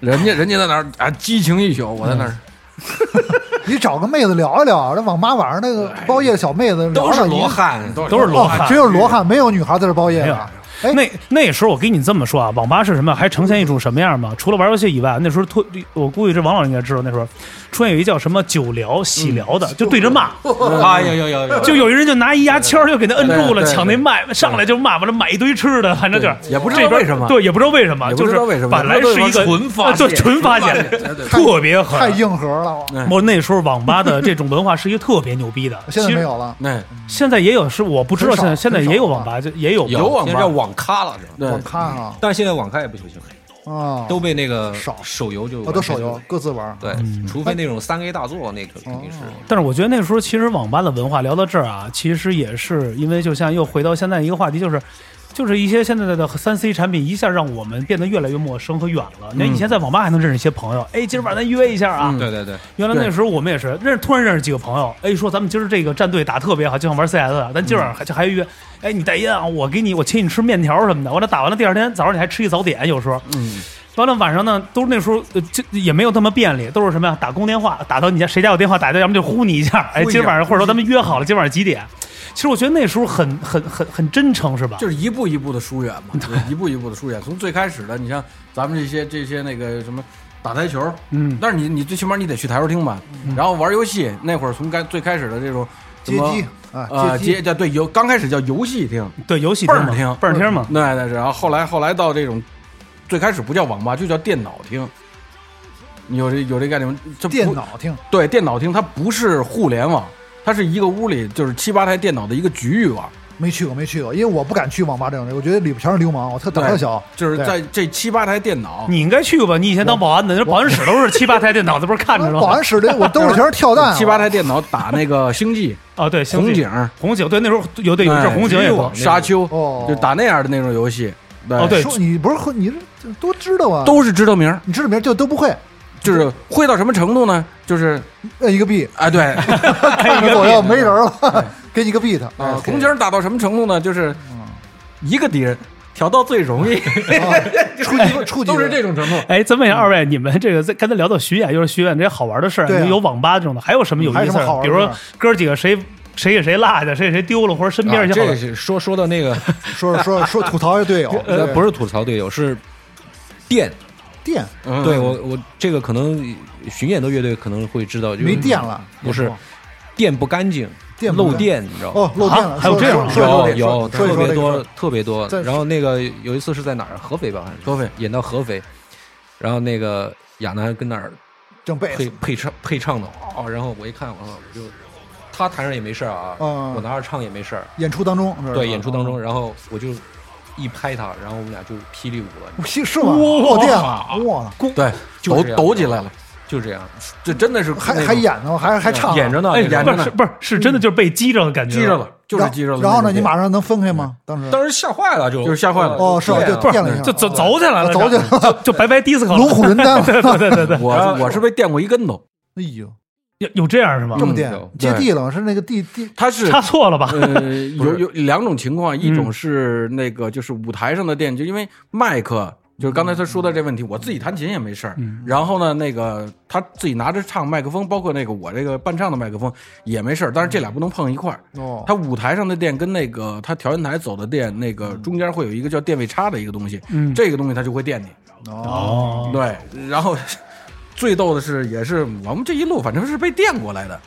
人家人家在那儿啊激情一宿，我在那儿。(laughs) 你找个妹子聊一聊，这网吧晚上那个包夜的小妹子都是罗汉，都是罗汉哦，只有罗汉，没有女孩在这包夜的。哎，那那时候我跟你这么说啊，网吧是什么？还呈现一种什么样吗？除了玩游戏以外，那时候特，我估计这王老师应该知道，那时候出现有一叫什么酒聊、喜聊的，就对着骂，哎呀呀呀呀，就有一人就拿一牙签就给他摁住了，抢那麦，上来就骂，完了买一堆吃的，反正就是也不知道这边为什么。对，也不知道为什么，就是本来是一个纯发泄。对纯发泄，特别狠，太硬核了，我。那时候网吧的这种文化是一个特别牛逼的，现在其实没有了。那现在也有，是我不知道现在现在也有网吧，就也有有网吧网咖了是吧？对我看啊但是现在网咖也不流行，啊，都被那个少手游就啊都手游各自玩。对，除非那种三 A 大作，那个肯定是。但是我觉得那时候其实网吧的文化聊到这儿啊，其实也是因为就像又回到现在一个话题，就是就是一些现在的三 C 产品一下让我们变得越来越陌生和远了。你看以前在网吧还能认识一些朋友，哎，今儿晚上咱约一下啊。嗯对对对，原来那时候我们也是认识，突然认识几个朋友，哎，说咱们今儿这个战队打特别好，就想玩 CS，啊咱今儿还就还约，哎，你带烟啊，我给你，我请你吃面条什么的。完了打完了，第二天早上你还吃一早点，有时候。嗯，完了晚上呢，都是那时候呃就也没有那么便利，都是什么呀？打公电话，打到你家谁家有电话打到，要么就呼你一下，哎，今儿晚上或者说咱们约好了，今晚上几点？其实我觉得那时候很很很很真诚，是吧？就是一步一步的疏远嘛，(laughs) 就是一步一步的疏远。从最开始的，你像咱们这些这些那个什么打台球，嗯，但是你你最起码你得去台球厅吧，然后玩游戏那会儿从该最开始的这种街机啊，啊，街街叫对游，刚开始叫游戏厅，对游戏嘛倍儿厅倍儿厅嘛，对对，然后后来后来到这种，最开始不叫网吧，就叫电脑厅。你有这有这概念吗？这不电脑厅，对电脑厅，它不是互联网，它是一个屋里就是七八台电脑的一个局域网，没去过，没去过，因为我不敢去网吧这种的，我觉得里边全是流氓，我特胆儿特小。就是在这七八台电脑，你应该去过吧？你以前当保安的，那保安室都是七八台电脑，(laughs) 这不是看着了吗？保安室里我兜里全是跳弹，七八台电脑打那个星际、啊，(laughs) 对，红警、红警，对，那时候有对有这哎红警也有。沙丘，哦，就打那样的那种游戏。哦对。说你不是会，你这都知道啊，都是知道名，你知道名就都不会，就是会到什么程度呢？就是摁一个 B，哎，对，(laughs) 看个 (laughs) 左右没人了，(laughs) 给你个 beat 啊，红警打到什么程度呢？就是一个敌人调到最容易，初级初级都是这种程度。哎，咱问一下二位，你们这个在刚才聊到巡演，又是巡演这些好玩的事儿，有有网吧这种的，还有什么有意思比如说哥几个谁谁给谁落下，谁给谁丢了，或者身边啊一些这个是说说到那个，说说说吐槽一队友，呃，不是吐槽队友，是电。电嗯对我我这个可能巡演的乐队可能会知道，就是没电了，不是电不干净，电漏电，你知道吗？哦，漏电还有这样说说说有有特别多特别多。然后那个有一次是在哪儿？合肥吧，合肥演到合肥，然后那个亚楠跟那儿正配配唱配唱的哦，然后我一看啊，我就他弹上也没事儿啊，嗯我拿着唱也没事儿，演出当中对，演出当中，然后我就一拍他，然后我们俩就霹雳舞了，是 (laughs) 是吗？漏电了，哇，对，抖抖起来了，就这样，这真的是还还演呢，还还唱。演着呢，哎，演着不呢是不是是真的就是被击着的感觉，击着了，就是然后激着了。然后呢，你马上上能分开吗？当时。当时吓坏了，就。就是吓坏了。哦，是吧？对啊。就电了一下，就走走起来了，走起来了。就就白白迪斯科了，(laughs) 龙虎人丹，(laughs) 对对对对对，我我是被电过一跟头，哎呦，有有这样是吗这？么电，接地了，是那个地地他是插错了吧？呃，(laughs) 有有两种情况，一嗯种是那个就是舞台上的电，就因为麦克，就是刚才他说的这问题，我自己弹琴也没事儿。嗯然后呢，那个他自己拿着唱麦克风，包括那个我这个伴唱的麦克风也没事儿，但是这俩不能碰一块儿。哦，他舞台上的电跟那个他调音台走的电，那个中间会有一个叫电位差的一个东西，嗯这个东西它就会电你。哦，哦，对，然后最逗的是，也是我们这一路反正是被电过来的，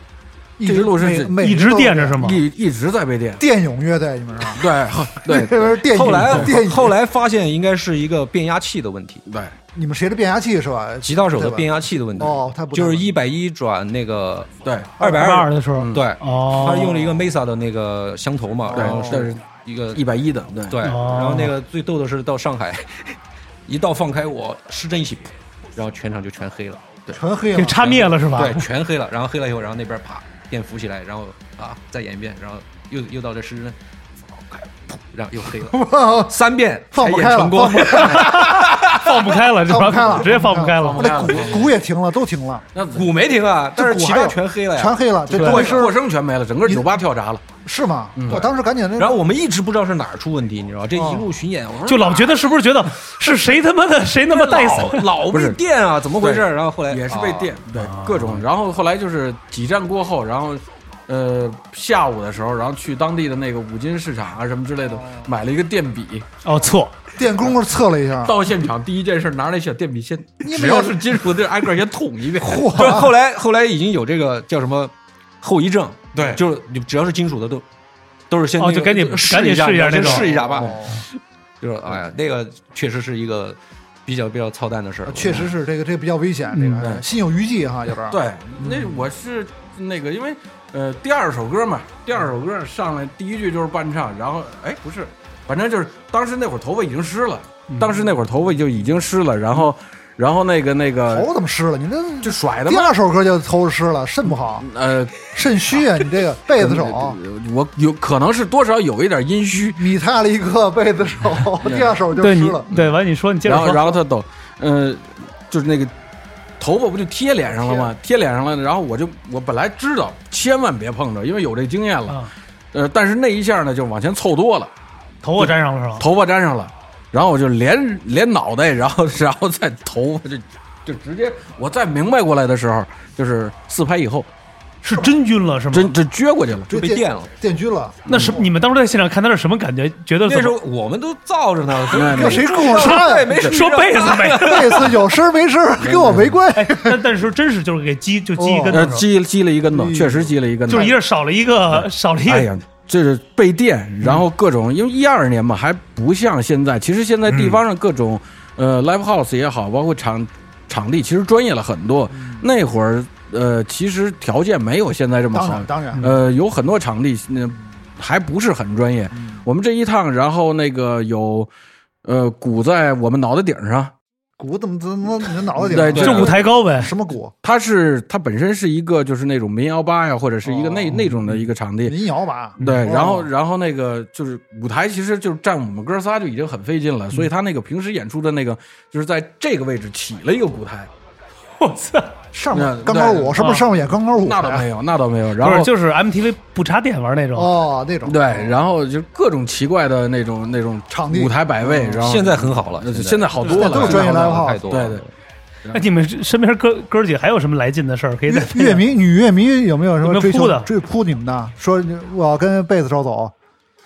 一直这一路是一直电着是吗？一一直在被电。电勇乐队，你们是吧？(laughs) 对对这边电后来电，后来发现应该是一个变压器的问题，对，你们谁的变压器是吧？吉他手的变压器的问题。哦他不就是一百一转那个对，二百二二，的时候，对，哦，他用了一个 Mesa 的那个箱头嘛，对然后是一个一百一的，对对，哦然后那个最逗的是到上海，(laughs) 一到放开我失真一起，然后全场就全黑了，对全黑了，给插灭了是吧？对，全黑了，然后黑了以后，然后那边啪电浮起来，然后啊再演一遍，然后又又到这失真，放开，噗然后又黑了，(laughs) 三遍放不开，才演成功放不，开了，(laughs) 放不开了，是吧放不开了，直接放不开了。那鼓鼓也停了，都停了，那鼓没停啊，但是其他全黑了呀，全黑了，这对过过声全没了，整个酒吧跳闸了。是吗？我当时赶紧那，然后我们一直不知道是哪儿出问题，你知道吗？这一路巡演，我说就老觉得是不是觉得是谁他妈的谁他妈带伞？老老被电啊，怎么回事？然后后来也是被电啊，对各种。然后后来就是几站过后，然后呃下午的时候，然后去当地的那个五金市场啊什么之类的，买了一个电笔。哦，测，电工夫测了一下，到现场第一件事拿那小电笔先，你只要是金属的挨个先捅一遍。对，后来后来已经有这个叫什么后遗症，对。就是你只要是金属的都都是先那个哦就赶紧试赶紧一下先试一下那种。试一下吧。哦。就是哎呀，那个确实是一个比较比较操蛋的事儿，确实是这个这个比较危险，这嗯个心有余悸哈，要不然。对，那我是那个因为呃第二首歌嘛，第二首歌上来第一句就是伴唱，然后哎不是，反正就是当时那会儿头发已经湿了，当时那会儿头发就已经湿了，然后然后那个那个头怎么湿了？你这就甩的嘛。第二首歌就头湿了，肾不好，呃，肾虚啊！你这个贝子手，我有可能是多少有一点阴虚，米泰了一个贝斯手，(laughs) 第二首就对你湿了。对完你说你接着然后说，然后他抖，呃，就是那个头发不就贴脸上了吗？贴脸上了，然后我就我本来知道千万别碰着，因为有这经验了，啊，呃，但是那一下呢就往前凑多了，头发粘上了是吧？头发粘上了，然后我就连连脑袋，然后 (laughs) 然后再头发就就直接，我再明白过来的时候，就是四拍以后，是真晕了是吗？真这撅过去了。就被电了。电晕了。那是你们当时在现场看他是什么感觉？觉得那时候我们都罩着呢，那跟谁跟我说？没事说被子没？(laughs) 被子有声没声 (laughs) 跟我没关但但是真是就是给击就击一跟头呃，是吧，击击了一跟头，嗯确实击了一跟头。就是一下少了一个少了一个，哎呀，这是备电，然后各种，因为一二年嘛，还不像现在。其实现在地方上各种，呃，live house 也好，包括场场地，其实专业了很多。那会儿，呃，其实条件没有现在这么好当然，当然，呃，有很多场地那、还不是很专业。我们这一趟，然后那个有，呃，鼓在我们脑袋顶上，鼓怎么怎么你的脑袋顶对？就舞台高呗。什么鼓？它是它本身是一个就是那种民谣吧呀，或者是一个那、哦那种的一个场地。民谣吧？对，哦然后然后那个就是舞台，其实就是站我们哥仨就已经很费劲了，所以他那个平时演出的那个就是在这个位置起了一个舞台，我操！上面那钢管舞是不啊是上面演钢管舞？那倒没有，那倒没有。然后，就是 MTV 不插电玩那种。哦，那种对，然后就各种奇怪的那种那种场地舞台摆位，然后现在很好了呃，现在好多了，都是专业现在 live 好 house 太多了。对对哎，你们身边哥哥儿姐还有什么来劲的事儿可以乐乐迷女乐迷有没有什么追扑的追扑你们的？说我要跟贝斯手走，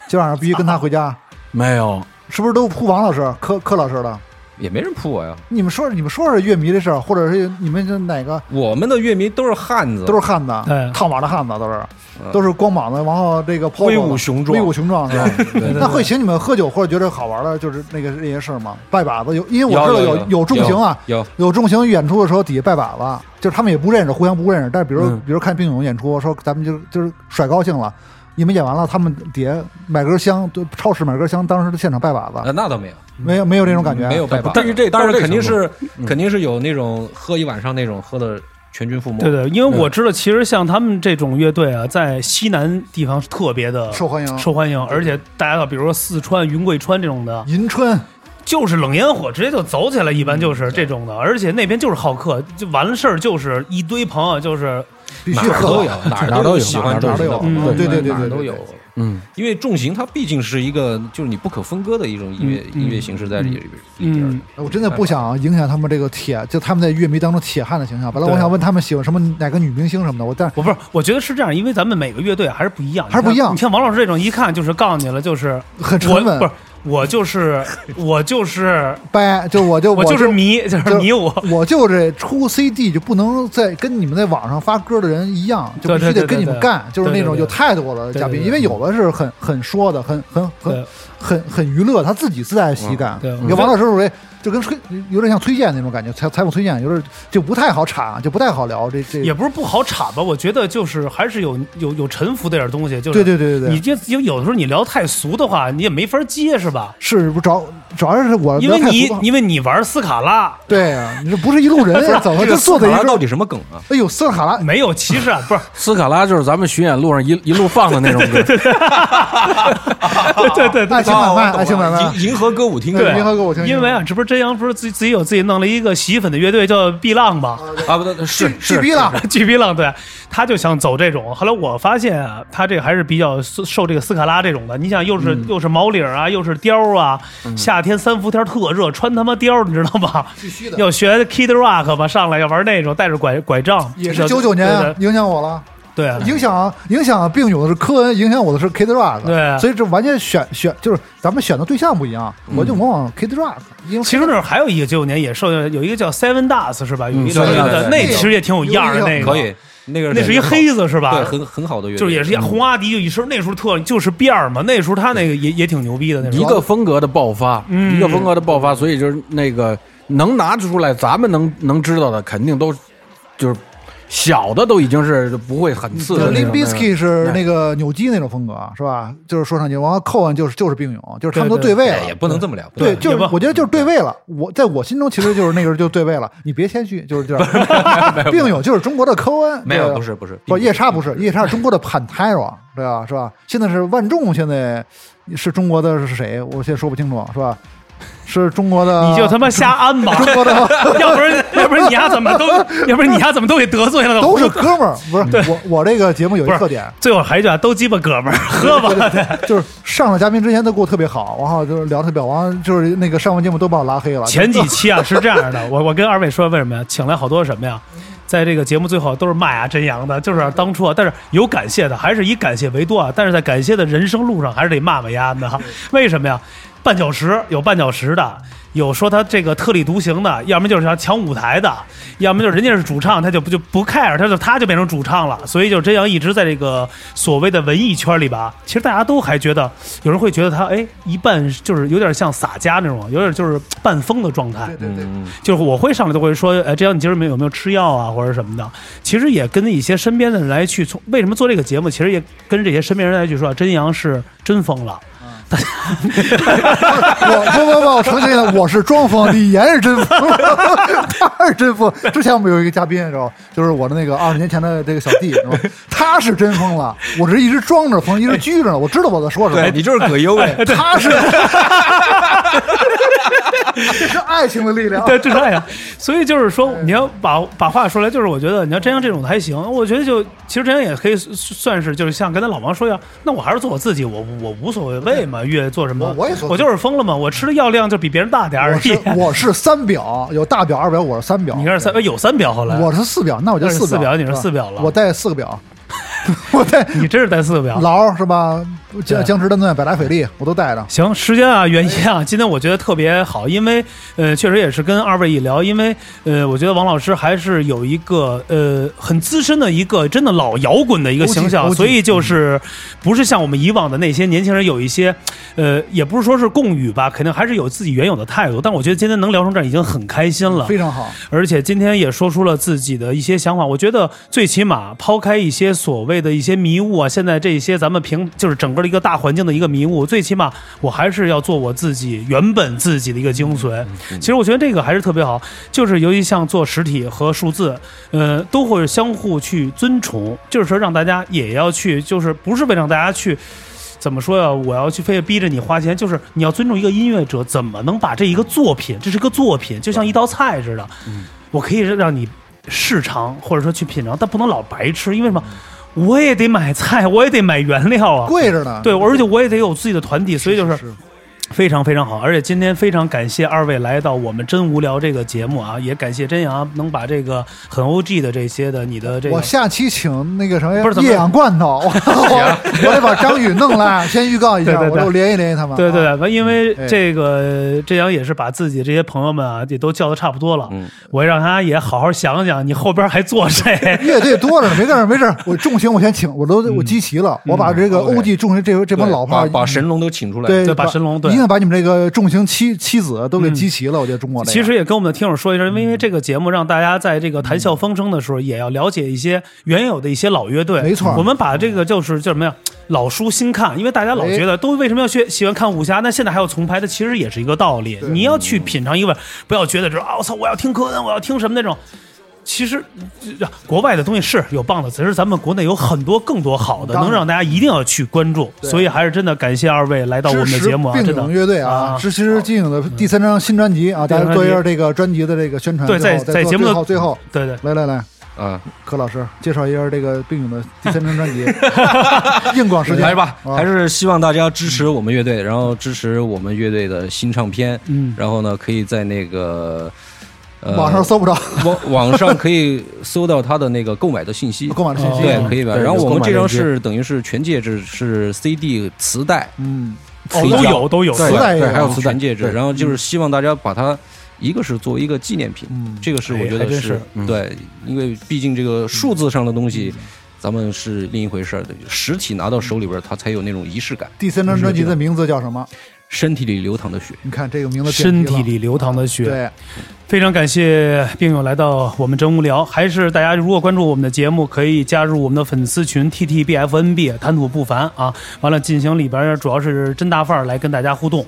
今晚上必须跟他回家，没有。是不是都扑王老师、柯柯老师的？也没人扑我呀。你们说说你们说说乐迷的事儿，或者是你们是哪个我们的乐迷都是汉子，都是汉子对，套马的汉子都是嗯都是光膀子，然后这个抛威武雄壮威武雄壮是吧？那会请你们喝酒或者觉得好玩的，就是那个那些事儿吗？拜把子有，因为我知道有有有重型啊，有有重型演出的时候底下拜把子，就是他们也不认识，互相不认识。但是比如、嗯比如看冰勇演出，说咱们就就是甩高兴了，你们演完了，他们底下买根香，就超市买根香，当时的现场拜把子，呃那倒没有，没有没有这种感觉，没有拜把子，但是这当然到这肯定是嗯。肯定是有那种喝一晚上那种喝的全军覆没。对对，因为我知道，其实像他们这种乐队啊，在西南地方是特别的受欢迎。受欢迎，而且大家比如说四川、云贵川这种的，银川。就是冷烟火，直接就走起来，一般就是这种的，而且那边就是好客，就完了事儿就是一堆朋友，就是必须喝哪儿都有，哪儿哪都有喜欢哪都有重型的朋友，嗯对对对哪儿都有对对对。嗯，因为重型它毕竟是一个就是你不可分割的一种音乐嗯音乐形式在里里边嗯。我真的不想影响他们这个铁，就他们在乐迷当中铁汉的形象。本来我想问他们喜欢什么哪个女明星什么的，我但我不是，我觉得是这样，因为咱们每个乐队还是不一样，还是不一样你像王老师这种，一看就是告诉你了，就是很沉稳不是我就是 (laughs) 我就是掰，就我就我就是迷，就是就迷我。我就这出 CD 就不能再跟你们在网上发歌的人一样，就必须得跟你们干，就是那种有态度的嘉宾，因为有的是很很说的，很很很对很很娱乐，他自己自带喜感。对你看王老师属于就跟推有点像崔健那种感觉，采采访崔健，有点就不太好铲，就不太好聊。这这也不是不好铲吧，我觉得就是还是有有有沉浮的点东西，就是对对对对对，你这有有的时候你聊太俗的话，你也没法接，是吧？是不主要主要是我因为你因为你玩斯卡拉对呀，你这不是一路人呀，(laughs) 怎么就这个坐在一桌斯卡拉到？底什么梗啊？哎呦，斯卡拉 (laughs) 没有，其实啊，不是，斯卡拉就是咱们巡演路上一一路放的那种歌，(laughs) 对对对爱情买卖，爱情买卖，银银河歌舞厅对银河歌舞厅。因为啊，这不是真阳不是自己自己有自己弄了一个洗衣粉的乐队叫碧浪吧？啊，不对，是巨碧浪，巨碧浪，对，他就想走这种。后来我发现啊，他这个还是比较受受这个斯卡拉这种的。你想，又是、又是毛领啊，又是貂啊，夏天三伏天特热，穿他妈貂，你知道吗？必须的。要学 Kid Rock 吧，上来要玩那种带着拐拐杖，也是九九年影响我了，对。对影响影响并有的是科恩，影响我的是 Kid Rock，对。所以这完全选选就是咱们选的对象不一样，我就往往 Kid Rock，因为其实那儿还有一个九九年也受有一个叫 Seven Dust 是吧？有一个嗯那个对。对对那其实也挺有样儿的那个，可以，那个那是一黑子是吧？对，很很好的乐队，就是也是一红阿迪，就一身那时候特就是辫儿嘛，那时候他那个也也挺牛逼的那时一。个风格的爆发，嗯。一个风格的爆发，所以就是那个能拿出来，咱们能能知道的，肯定都就是小的都已经是不会很次的 Limp 种。Bizkit 是哎那个扭机那种风格是吧？就是说唱节，然后 Cohen 就是就是并勇，就是他们都对位了哎也。不能这么聊，对，就是我觉得就是对位了。我在我心中其实就是那个时候就对位了。你别谦虚，就是这样。(laughs) 并勇就是中国的科恩，没有，不是不是，不，夜叉不是，夜叉是中国的 Pantera，对吧？是吧？现在是万众，现在是中国的是谁？我现在说不清楚，是吧？是中国的，你就他妈瞎安吧，中国的 (laughs) 要不然 (laughs) 要不然你丫怎么都，(laughs) 要不然你丫怎么都给得罪了？都是哥们儿，不是我我这个节目有一特点，最后还一句啊，都鸡巴哥们儿，喝吧。对，就是上了嘉宾之前都给我特别好，然后就是聊特别好，完了就是那个上完节目都把我拉黑了。前几期啊是这样的，我我跟二位说为什么呀？请来好多什么呀？在这个节目最后都是骂呀真阳的，就是当初啊，但是有感谢的，还是以感谢为多啊。但是在感谢的人生路上，还是得骂骂丫的哈。为什么呀？绊脚石有绊脚石的，有说他这个特立独行的，要么就是想抢舞台的，要么就是人家是主唱，他就不就不 care，他就他就变成主唱了。所以就真阳一直在这个所谓的文艺圈里吧，其实大家都还觉得，有人会觉得他哎一半就是有点像洒家那种，有点就是半疯的状态。对对对，就是我会上来都会说，哎，这样你今儿没有有没有吃药啊，或者什么的。其实也跟一些身边的人来去从为什么做这个节目，其实也跟这些身边人来去说，真阳是真疯了。我不不不，我澄清一下，我是装疯，李岩是真疯，(laughs) 他是真疯。之前我们有一个嘉宾，知道吧，就是我的那个二十年前的这个小弟，知道吧他是真疯了，我这一直装着疯，一直拘着呢，我知道我在说什么。对你就是葛优哎，他是，(laughs) (laughs) 这是爱情的力量。(laughs) 对，这是爱情。所以就是说，你要把把话说来，就是我觉得你要真阳这种的还行。我觉得就其实真阳也可以算是，就是像跟他老王说一样，那我还是做我自己，我我无所谓谓嘛，越做什么，我我也我就是疯了嘛，我吃的药量就比别人大点儿而我是已。(laughs) 我是三表，有大表、二表，我是三表。你看是三，哎有三表后来，我是四表，那我就四四表你是四表了我带四个表，我带你真是带四个表。劳是吧？江对江池丹顿、百达翡丽我都带着。行，时间啊，原因啊，今天我觉得特别好，因为呃，确实也是跟二位一聊，因为呃，我觉得王老师还是有一个呃很资深的一个真的老摇滚的一个形象，所以就是不是像我们以往的那些年轻人有一些呃，也不是说是共语吧，肯定还是有自己原有的态度。但我觉得今天能聊成这儿已经很开心了，非常好，而且今天也说出了自己的一些想法。我觉得最起码抛开一些所谓的一些迷雾啊，现在这些咱们平就是整个的一个大环境的一个迷雾，最起码我还是要做我自己原本自己的一个精髓。其实我觉得这个还是特别好，就是尤其像做实体和数字，呃，都会相互去尊崇，就是说让大家也要去，就是不是为了让大家去。怎么说呀？我要去非得逼着你花钱，就是你要尊重一个音乐者，怎么能把这一个作品，这是个作品，就像一道菜似的，我可以让你试尝，或者说去品尝，但不能老白吃，因为什么？我也得买菜，我也得买原料啊。贵着呢。对，而且我也得有自己的团体，所以就是是非常非常好。而且今天非常感谢二位来到我们真无聊这个节目啊，也感谢真阳能把这个很 OG 的这些的你的这个我下期请那个什么不是液氧罐头，我得把张宇弄来，先预告一下，(laughs) 对对对我就联系联系他们。对对因为哎这个真阳也是把自己这些朋友们啊也都叫的差不多了，嗯我让他也好好想想，你后边还做谁？(laughs) 乐队多着呢，没事儿没事儿，我重型我先请，我都我集齐了，我把这个 OG 重型这这帮老炮把把神龙都请出来，对对把神龙对把你们这个重型妻妻子都给集齐了。我觉得中国这个其实也跟我们的听友说一声，因为这个节目让大家在这个谈笑风生的时候，也要了解一些原有的一些老乐队。没错我们把这个就是叫什么呀？老书新看，因为大家老觉得都为什么要去喜欢看武侠？那现在还有重拍的，其实也是一个道理。你要去品尝一个味，不要觉得说啊，我操，我要听科恩，我要听什么那种。其实，这国外的东西是有棒的，只是咱们国内有很多更多好的，能让大家一定要去关注。所以还是真的感谢二位来到我们的节目啊，并真的。勇乐队啊啊，支持金影的第三张新专辑啊，大家做一下这个专辑的这个宣传。对在在节目的最后，对对。来来来，啊，柯老师介绍一下这个并勇的第三张专辑，(laughs) 硬广时间。来吧，啊。还是希望大家支持我们乐队，然后支持我们乐队的新唱片，嗯。然后呢，可以在那个呃网上搜不着。网网上可以搜到他的那个购买的信息，(laughs) 购买的信息。对哦，可以吧？然后我们这张是等于是全戒指是 CD 磁带，嗯，哦，都有都有，磁带对，还有磁带。全戒指，然后就是希望大家把它。一个是作为一个纪念品，嗯。这个是我觉得是。对，因为毕竟这个数字上的东西，咱们是另一回事儿的，实体拿到手里边儿，它才有那种仪式感。第三张专辑的名字叫什么？身体里流淌的血，你看这个名字身体里流淌的血。对，非常感谢病友来到我们真无聊，还是大家如果关注我们的节目，可以加入我们的粉丝群 T T B F N B 谈吐不凡啊。完了，进行里边儿主要是真大范儿来跟大家互动。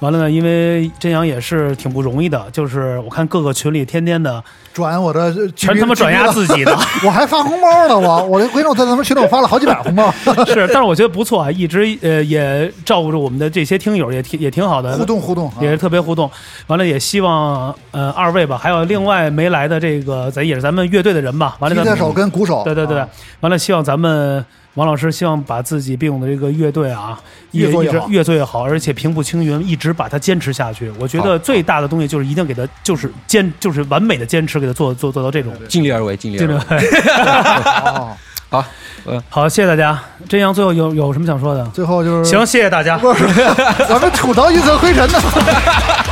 完了呢，因为真阳也是挺不容易的，就是我看各个群里天天的转我的全他妈转压自己的，(laughs) 我还发红包呢，我我回头我在咱们群里我发了好几百红包，是，但是我觉得不错啊，一直呃也照顾着我们的这些听友，也挺也挺好的，互动互动啊。也是特别互动。完了，也希望呃二位吧，还有另外没来的这个，咱也是咱们乐队的人吧。完了咱们，吉他手跟鼓手，对对对。啊，完了希望咱们王老师希望把自己并勇的这个乐队啊，越做越好。越做越好，而且平步青云，一直把它坚持下去。我觉得最大的东西就是一定给它，就是坚，就是完美的坚持，给他做做做到这种。尽力而为，尽力这而为哦。(laughs) 好，(laughs) 好，谢谢大家。真阳最后有有什么想说的？最后就是行，谢谢大家。不是，我们吐槽一层灰尘呢。(laughs)